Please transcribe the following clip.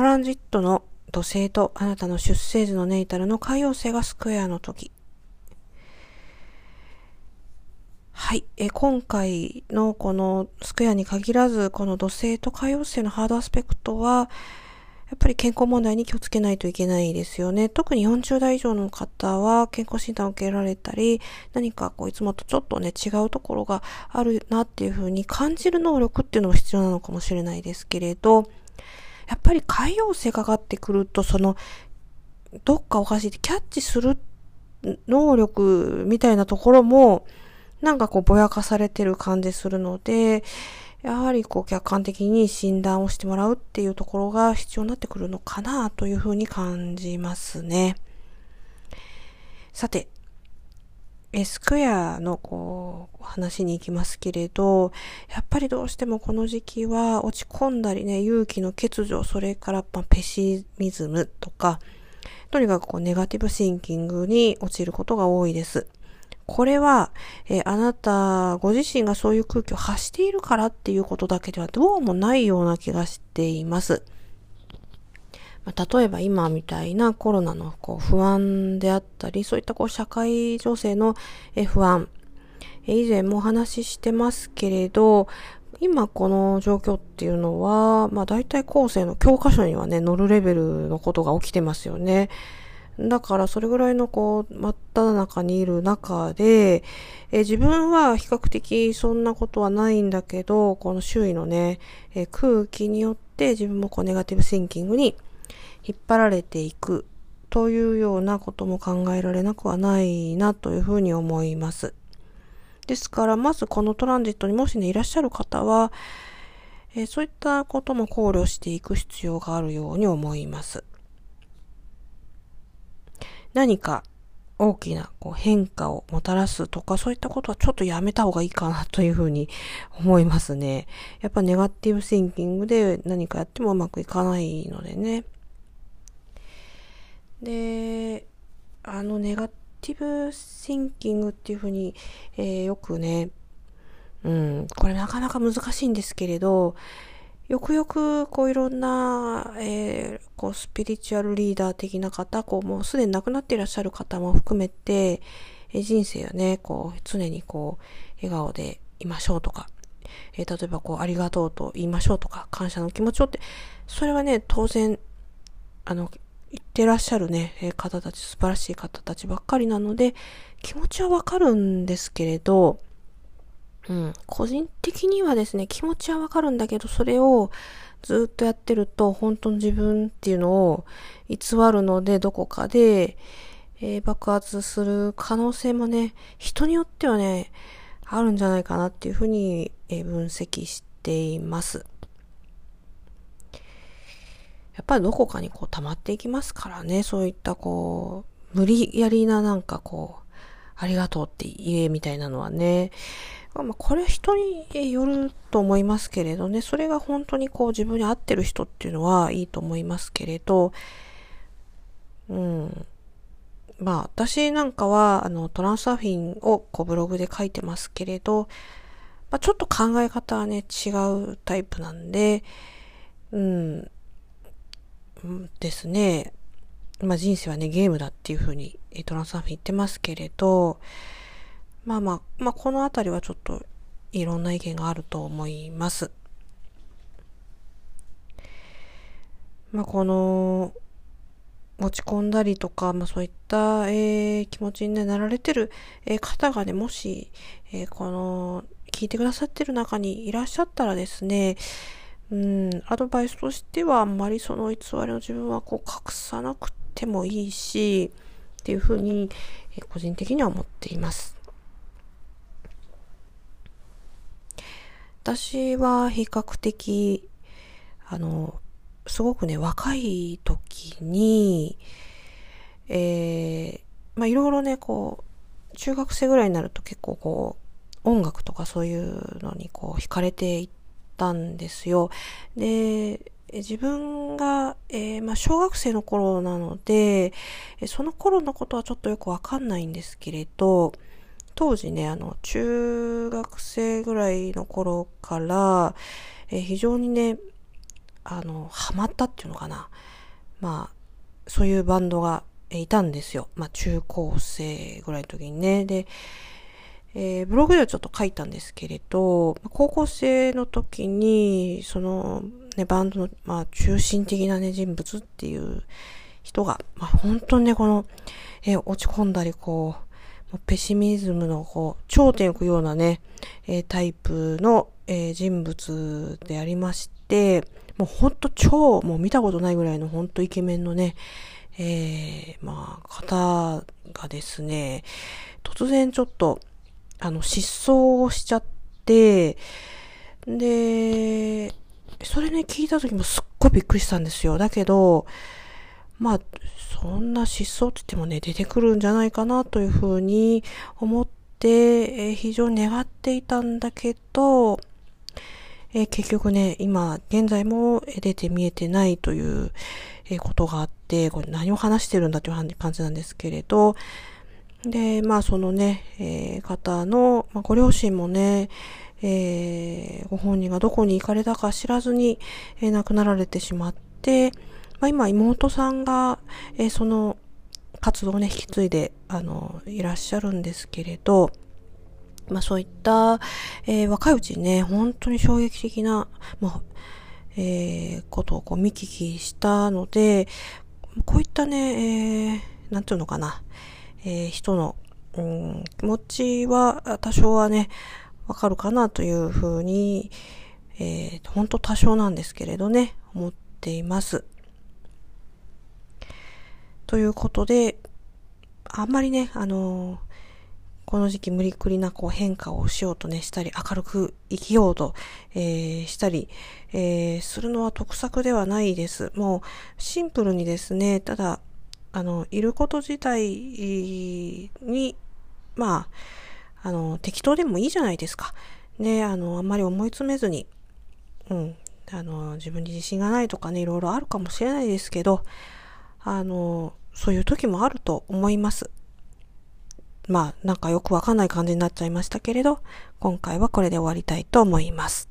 トランジットの土星とあなたの出生時のネイタルの海洋星がスクエアの時。はい。え今回のこのスクエアに限らず、この土星と海洋星のハードアスペクトは、やっぱり健康問題に気をつけないといけないですよね。特に40代以上の方は健康診断を受けられたり、何かこういつもとちょっとね違うところがあるなっていうふうに感じる能力っていうのも必要なのかもしれないですけれど、やっぱり海洋性かかってくると、その、どっかおかしいってキャッチする能力みたいなところも、なんかこうぼやかされてる感じするので、やはりこう客観的に診断をしてもらうっていうところが必要になってくるのかなというふうに感じますね。さて、エスクエアのこう話に行きますけれど、やっぱりどうしてもこの時期は落ち込んだりね、勇気の欠如、それからまペシミズムとか、とにかくこうネガティブシンキングに陥ることが多いです。これは、えあなたご自身がそういう空気を発しているからっていうことだけではどうもないような気がしています。例えば今みたいなコロナのこう不安であったり、そういったこう社会情勢の不安、以前もお話ししてますけれど、今この状況っていうのは、まあ大体後世の教科書にはね、乗るレベルのことが起きてますよね。だからそれぐらいのこう、真っ只中にいる中で、え自分は比較的そんなことはないんだけど、この周囲のね、え空気によって自分もこうネガティブシンキングに引っ張られていくというようなことも考えられなくはないなというふうに思います。ですから、まずこのトランジットにもしね、いらっしゃる方は、えー、そういったことも考慮していく必要があるように思います。何か大きなこう変化をもたらすとか、そういったことはちょっとやめた方がいいかなというふうに思いますね。やっぱネガティブシンキングで何かやってもうまくいかないのでね。で、あのネガティブシンキングっていうふうに、えー、よくね、うん、これなかなか難しいんですけれど、よくよくこういろんな、えー、こうスピリチュアルリーダー的な方、こうもうすでに亡くなっていらっしゃる方も含めて、え、人生をね、こう常にこう笑顔でいましょうとか、え、例えばこうありがとうと言いましょうとか、感謝の気持ちをって、それはね、当然、あの、言ってらっしゃるね、え方たち、素晴らしい方たちばっかりなので、気持ちはわかるんですけれど、うん、個人的にはですね、気持ちはわかるんだけど、それをずっとやってると、本当の自分っていうのを偽るので、どこかで、えー、爆発する可能性もね、人によってはね、あるんじゃないかなっていうふうに、えー、分析しています。やっぱりどこかにこう溜まっていきますからね、そういったこう、無理やりななんかこう、ありがとうって言えみたいなのはね、まあ、これは人によると思いますけれどね、それが本当にこう自分に合ってる人っていうのはいいと思いますけれど、うん。まあ私なんかはあのトランスサーフィンをこうブログで書いてますけれど、まあ、ちょっと考え方はね違うタイプなんで、うん、ですね。まあ人生はね、ゲームだっていうふうにトランスサーフィン言ってますけれど、まあまあ、まあこのあたりはちょっといろんな意見があると思います。まあこの、落ち込んだりとか、まあそういった、えー、気持ちに、なられてる、えー、方がね、もし、えー、この、聞いてくださってる中にいらっしゃったらですね、うん、アドバイスとしてはあんまりその偽りの自分はこう隠さなくてもいいし、っていうふうに、え個人的には思っています。私は比較的、あの、すごくね、若い時に、えー、まあいろいろね、こう、中学生ぐらいになると結構こう、音楽とかそういうのにこう惹かれていったんですよ。で、自分が、えー、まあ、小学生の頃なので、その頃のことはちょっとよくわかんないんですけれど、当時ね、あの、中学生ぐらいの頃から、えー、非常にね、あの、ハマったっていうのかな。まあ、そういうバンドがいたんですよ。まあ、中高生ぐらいの時にね。で、えー、ブログではちょっと書いたんですけれど、高校生の時に、その、ね、バンドの、まあ、中心的なね、人物っていう人が、まあ、本当にね、この、えー、落ち込んだり、こう、ペシミズムの、こう、頂点を行くようなね、えー、タイプの、えー、人物でありまして、もうほんと超、もう見たことないぐらいのほんとイケメンのね、えー、まあ、方がですね、突然ちょっと、あの、失踪をしちゃって、で、それね、聞いた時もすっごいびっくりしたんですよ。だけど、まあ、そんな失踪って言ってもね、出てくるんじゃないかなというふうに思って、えー、非常に願っていたんだけど、えー、結局ね、今、現在も出て見えてないという、えー、ことがあって、これ何を話してるんだという感じなんですけれど、で、まあそのね、えー、方の、まあ、ご両親もね、えー、ご本人がどこに行かれたか知らずに、えー、亡くなられてしまって、まあ今妹さんが、えー、その活動をね、引き継いで、あの、いらっしゃるんですけれど、まあそういった、えー、若いうちにね、本当に衝撃的な、まあ、えー、ことをこう見聞きしたので、こういったね、えー、なんていうのかな、えー、人の、うん、気持ちは多少はね、わかるかなというふうに、えー、本当多少なんですけれどね、思っています。ということで、あんまりね、あのーこの時期無理くりなこう変化をしようとね、したり、明るく生きようと、えー、したり、えー、するのは得策ではないです。もう、シンプルにですね、ただ、あの、いること自体に、まあ、あの、適当でもいいじゃないですか。ね、あの、あんまり思い詰めずに、うん、あの、自分に自信がないとかね、いろいろあるかもしれないですけど、あの、そういう時もあると思います。まあ、なんかよくわかんない感じになっちゃいましたけれど、今回はこれで終わりたいと思います。